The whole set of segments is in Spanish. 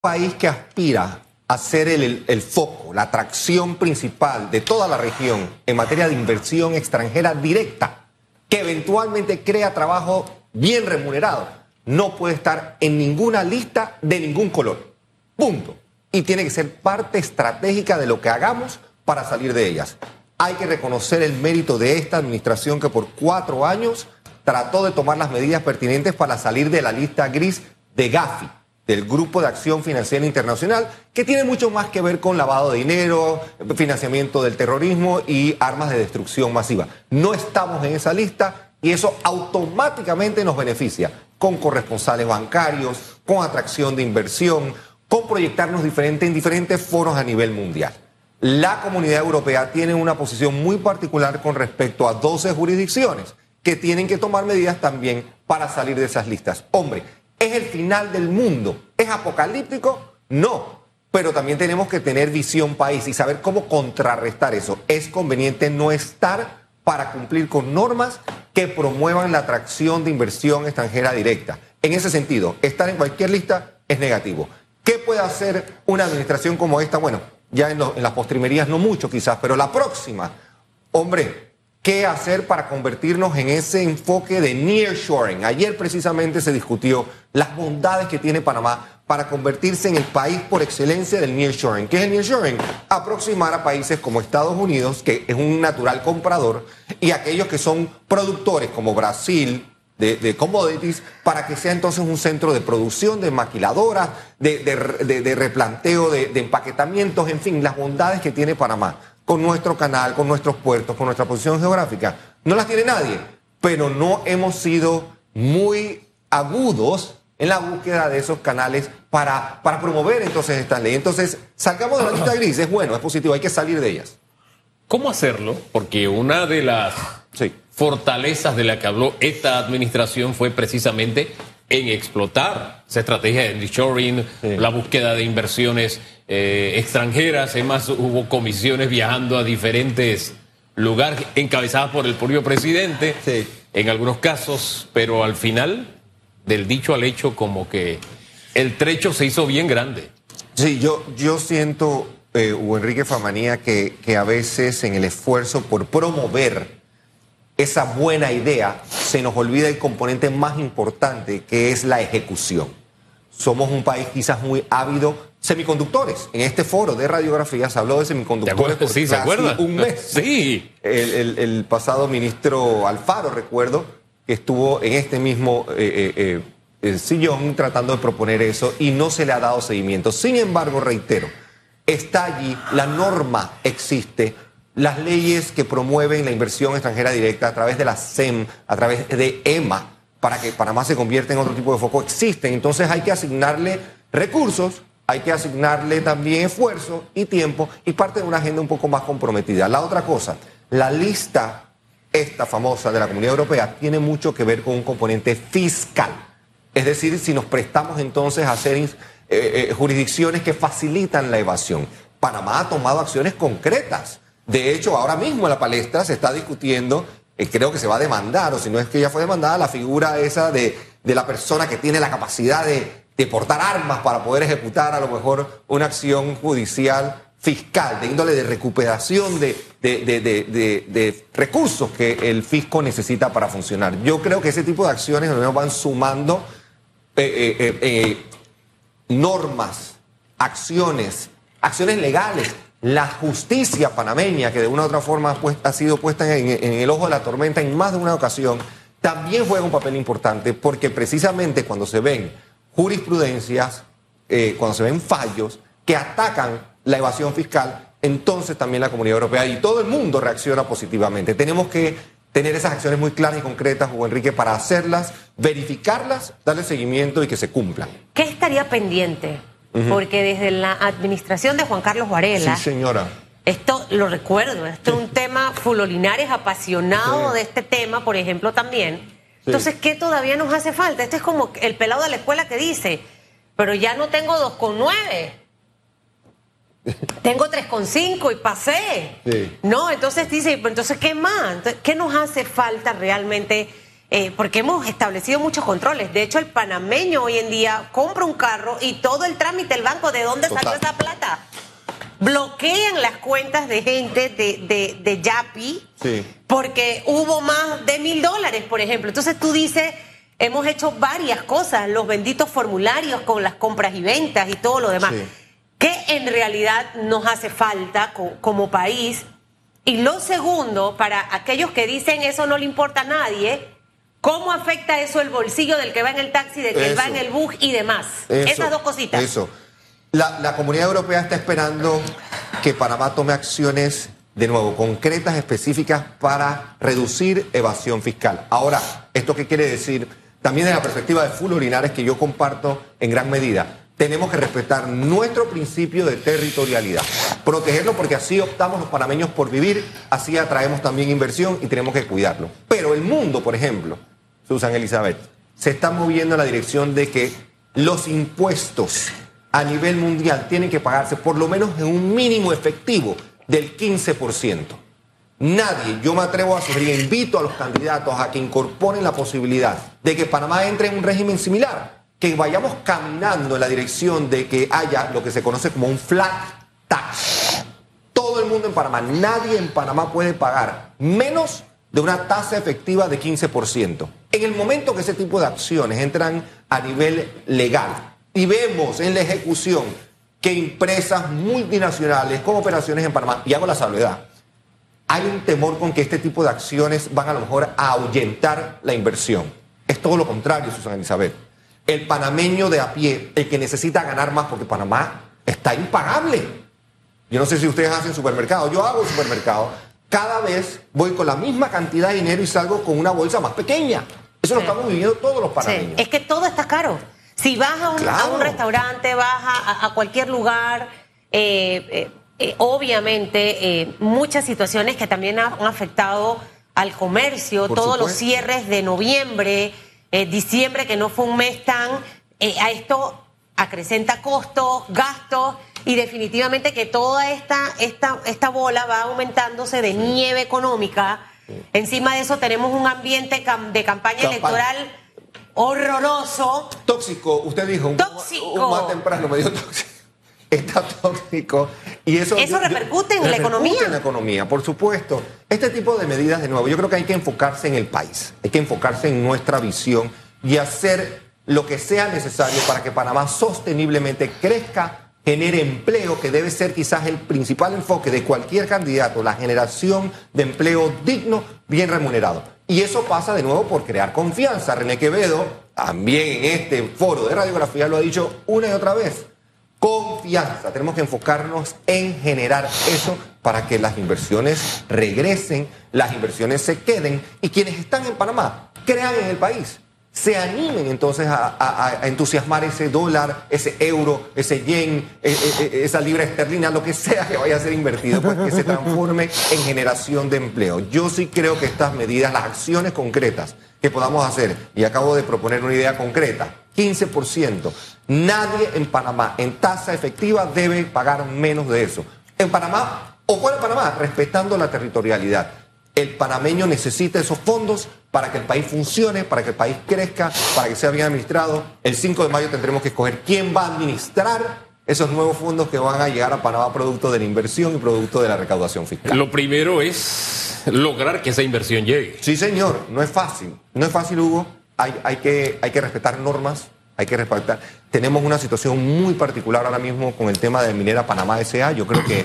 país que aspira a ser el, el, foco, la atracción principal de toda la región en materia de inversión extranjera directa, que eventualmente crea trabajo bien remunerado, no puede estar en ninguna lista de ningún color. Punto. Y tiene que ser parte estratégica de lo que hagamos para salir de ellas. Hay que reconocer el mérito de esta administración que por cuatro años trató de tomar las medidas pertinentes para salir de la lista gris de Gafi, del Grupo de Acción Financiera Internacional, que tiene mucho más que ver con lavado de dinero, financiamiento del terrorismo y armas de destrucción masiva. No estamos en esa lista y eso automáticamente nos beneficia con corresponsales bancarios, con atracción de inversión, con proyectarnos diferente en diferentes foros a nivel mundial. La comunidad europea tiene una posición muy particular con respecto a 12 jurisdicciones que tienen que tomar medidas también para salir de esas listas. Hombre, ¿es el final del mundo? ¿Es apocalíptico? No. Pero también tenemos que tener visión país y saber cómo contrarrestar eso. Es conveniente no estar para cumplir con normas que promuevan la atracción de inversión extranjera directa. En ese sentido, estar en cualquier lista es negativo. ¿Qué puede hacer una administración como esta? Bueno, ya en, las postrimerías no mucho quizás, pero la próxima. Hombre, qué hacer para convertirnos en ese enfoque de nearshoring. Ayer precisamente se discutió las bondades que tiene Panamá para convertirse en el país por excelencia del nearshoring. ¿Qué es el nearshoring? Aproximar a países como Estados Unidos, que es un natural comprador, y aquellos que son productores como Brasil, de, commodities para que sea entonces un centro de producción, de maquiladoras, de, de replanteo, de, empaquetamientos, en fin, las bondades que tiene Panamá con nuestro canal, con nuestros puertos, con nuestra posición geográfica. No las tiene nadie, pero no hemos sido muy agudos en la búsqueda de esos canales para, para promover entonces esta ley. Entonces, salgamos de la lista gris, es bueno, es positivo, hay que salir de ellas. ¿Cómo hacerlo? Porque una de las fortalezas de la que habló esta administración fue precisamente en explotar esa estrategia de reshoring, la búsqueda de inversiones eh, extranjeras, además hubo comisiones viajando a diferentes lugares encabezadas por el propio presidente, en algunos casos, pero al final, del dicho al hecho, como que el trecho se hizo bien grande. Sí, yo, yo siento, eh, Hugo Enrique Famanía, que, que a veces en el esfuerzo por promover esa buena idea, se nos olvida el componente más importante, que es la ejecución. Somos un país quizás muy ávido semiconductores. En este foro de radiografía se habló de semiconductores por sí, casi un mes. Sí. El, pasado ministro Alfaro, recuerdo, que estuvo en este mismo eh, eh, eh, sillón tratando de proponer eso y no se le ha dado seguimiento. Sin embargo, reitero, está allí, la norma existe, las leyes que promueven la inversión extranjera directa a través de la SEM, a través de EMA, para que Panamá se convierta en otro tipo de foco, existen. Entonces hay que asignarle recursos hay que asignarle también esfuerzo y tiempo y parte de una agenda un poco más comprometida. La otra cosa, la lista, esta famosa de la Comunidad Europea, tiene mucho que ver con un componente fiscal. Es decir, si nos prestamos entonces a hacer eh, eh, jurisdicciones que facilitan la evasión. Panamá ha tomado acciones concretas. De hecho, ahora mismo en la palestra se está discutiendo, eh, creo que se va a demandar, o si no es que ya fue demandada, la figura esa de, de la persona que tiene la capacidad de de portar armas para poder ejecutar a lo mejor una acción judicial fiscal, de índole de recuperación de, de, recursos que el fisco necesita para funcionar. Yo creo que ese tipo de acciones van sumando eh, eh, normas, acciones, acciones legales. La justicia panameña, que de una u otra forma ha sido puesta en el ojo de la tormenta en más de una ocasión, también juega un papel importante porque precisamente cuando se ven jurisprudencias, eh, cuando se ven fallos que atacan la evasión fiscal, entonces también la Comunidad Europea y todo el mundo reacciona positivamente. Tenemos que tener esas acciones muy claras y concretas, Hugo Enrique, para hacerlas, verificarlas, darle seguimiento y que se cumplan. ¿Qué estaría pendiente? Porque desde la administración de Juan Carlos Varela. Sí, señora. Esto lo recuerdo, esto es un tema fulolinares apasionado de este tema, por ejemplo, también entonces, ¿qué todavía nos hace falta? Este es como el pelado de la escuela que dice, pero ya no tengo 2,9. Tengo 3,5 y pasé. No, entonces dice, entonces, ¿qué más? ¿Qué nos hace falta realmente eh, porque hemos establecido muchos controles. De hecho, el panameño hoy en día compra un carro y todo el trámite del banco, ¿de dónde salió esa plata? Bloquean las cuentas de gente de, de, Yapi porque hubo más de mil dólares, por ejemplo. Entonces tú dices, hemos hecho varias cosas, los benditos formularios con las compras y ventas y todo lo demás. ¿Qué en realidad nos hace falta como país? Y lo segundo, para aquellos que dicen eso no le importa a nadie, ¿Cómo afecta eso el bolsillo del que va en el taxi, del que va en el bus y demás? Esas dos cositas. Eso. La, comunidad europea está esperando que Panamá tome acciones, de nuevo, concretas, específicas para reducir evasión fiscal. Ahora, ¿esto qué quiere decir? También desde la perspectiva de Linares, que yo comparto en gran medida, tenemos que respetar nuestro principio de territorialidad, protegerlo porque así optamos los panameños por vivir, así atraemos también inversión y tenemos que cuidarlo. Pero el mundo, por ejemplo, Susan Elizabeth, se está moviendo en la dirección de que los impuestos a nivel mundial tienen que pagarse por lo menos en un mínimo efectivo del 15%. Nadie, yo me atrevo a sugerir, invito a los candidatos a que incorporen la posibilidad de que Panamá entre en un régimen similar, que vayamos caminando en la dirección de que haya lo que se conoce como un flat tax. Todo el mundo en Panamá, nadie en Panamá puede pagar menos de una tasa efectiva de 15%. En el momento que ese tipo de acciones entran a nivel legal y vemos en la ejecución que empresas multinacionales con operaciones en Panamá, y hago la salvedad, hay un temor con que este tipo de acciones van a lo mejor a ahuyentar la inversión. Es todo lo contrario, Susana Elizabeth. El panameño de a pie, el que necesita ganar más porque Panamá está impagable. Yo no sé si ustedes hacen supermercado, yo hago supermercado cada vez voy con la misma cantidad de dinero y salgo con una bolsa más pequeña. Eso lo estamos viviendo todos los panameños. Es que todo está caro. Si vas a un, restaurante, vas a, cualquier lugar, eh, eh, eh, obviamente muchas situaciones que también han afectado al comercio, todos los cierres de noviembre, diciembre, que no fue un mes tan... a esto acrecenta costos, gastos y definitivamente que toda esta, esta, esta bola va aumentándose de nieve económica. Encima de eso tenemos un ambiente de campaña electoral horroroso. Tóxico, usted dijo. Un, tóxico. Un, más temprano me tóxico. Está tóxico. Y eso, eso repercute en la economía. en la economía, por supuesto. Este tipo de medidas, de nuevo, yo creo que hay que enfocarse en el país. Hay que enfocarse en nuestra visión y hacer lo que sea necesario para que Panamá sosteniblemente crezca, genere empleo, que debe ser quizás el principal enfoque de cualquier candidato, la generación de empleo digno, bien remunerado. Y eso pasa de nuevo por crear confianza. René Quevedo, también en este foro de radiografía, lo ha dicho una y otra vez. Confianza. Tenemos que enfocarnos en generar eso para que las inversiones regresen, las inversiones se queden y quienes están en Panamá crean en el país se animen entonces a, entusiasmar ese dólar, ese euro, ese yen, e, e, e, esa libra esterlina, lo que sea que vaya a ser invertido, pues que se transforme en generación de empleo. Yo sí creo que estas medidas, las acciones concretas que podamos hacer, y acabo de proponer una idea concreta, 15%, nadie en Panamá en tasa efectiva debe pagar menos de eso. En Panamá, o fuera de Panamá, respetando la territorialidad. El panameño necesita esos fondos para que el país funcione, para que el país crezca, para que sea bien administrado. El 5 de mayo tendremos que escoger quién va a administrar esos nuevos fondos que van a llegar a Panamá producto de la inversión y producto de la recaudación fiscal. Lo primero es lograr que esa inversión llegue. Sí, señor, no es fácil. No es fácil, Hugo. Hay, hay, que, hay que respetar normas, hay que respetar. Tenemos una situación muy particular ahora mismo con el tema de Minera Panamá S.A. Yo creo que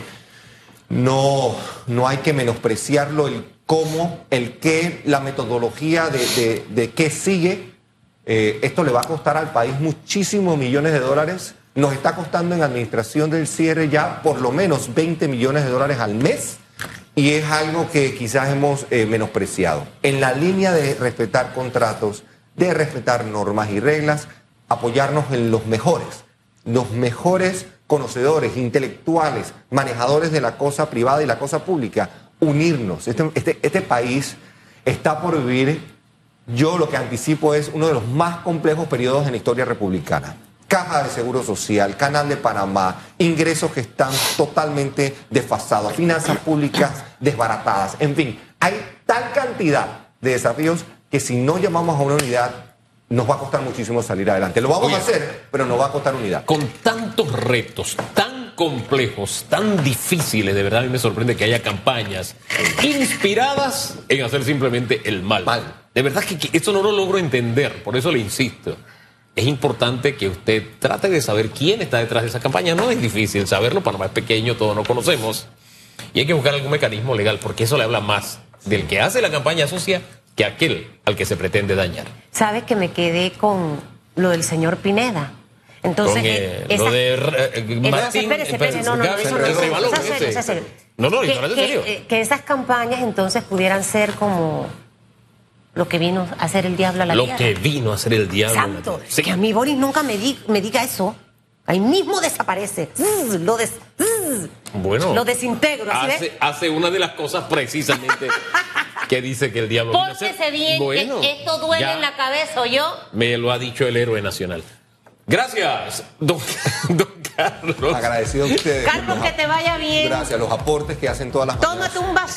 no, no hay que menospreciarlo el cómo, el qué, la metodología de, qué sigue. Eh, esto le va a costar al país muchísimos millones de dólares. Nos está costando en administración del cierre ya por lo menos 20 millones de dólares al mes y es algo que quizás hemos eh, menospreciado. En la línea de respetar contratos, de respetar normas y reglas, apoyarnos en los mejores, los mejores conocedores, intelectuales, manejadores de la cosa privada y la cosa pública, unirnos. Este, este, este, país está por vivir, yo lo que anticipo es uno de los más complejos periodos en la historia republicana. Caja de Seguro Social, Canal de Panamá, ingresos que están totalmente desfasados, finanzas públicas desbaratadas, en fin, hay tal cantidad de desafíos que si no llamamos a una unidad, nos va a costar muchísimo salir adelante. Lo vamos a hacer, pero nos va a costar unidad. Con tantos retos tan complejos, tan difíciles, de verdad a mí me sorprende que haya campañas inspiradas en hacer simplemente el mal. mal. De verdad que, que esto no lo logro entender, por eso le insisto. Es importante que usted trate de saber quién está detrás de esa campaña. No es difícil saberlo, Panamá es pequeño, todos no conocemos. Y hay que buscar algún mecanismo legal, porque eso le habla más del que hace la campaña sucia que aquel al que se pretende dañar. Sabes que me quedé con lo del señor Pineda. Entonces, eh, lo de eh, Martín, no, no, no, no, que, serio. Que, esas campañas entonces pudieran ser como lo que vino a hacer el diablo a la Lo que vino a hacer el diablo. Exacto. Que a mí Boris nunca me, me diga eso. Ahí mismo desaparece. Lo des, bueno, lo desintegro. hace, hace, una de las cosas precisamente que dice que el diablo. Pórtese bien, bueno, que esto duele en la cabeza, ¿o yo? Me lo ha dicho el héroe nacional. Gracias, don, Carlos. Agradecido a ustedes. Carlos, que te vaya bien. Gracias, los aportes que hacen todas las Tómate un vaso.